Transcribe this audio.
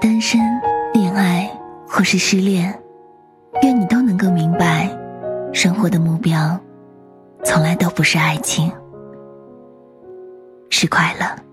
单身恋爱或是失恋愿你都能够明白生活的目标从来都不是爱情。是快乐。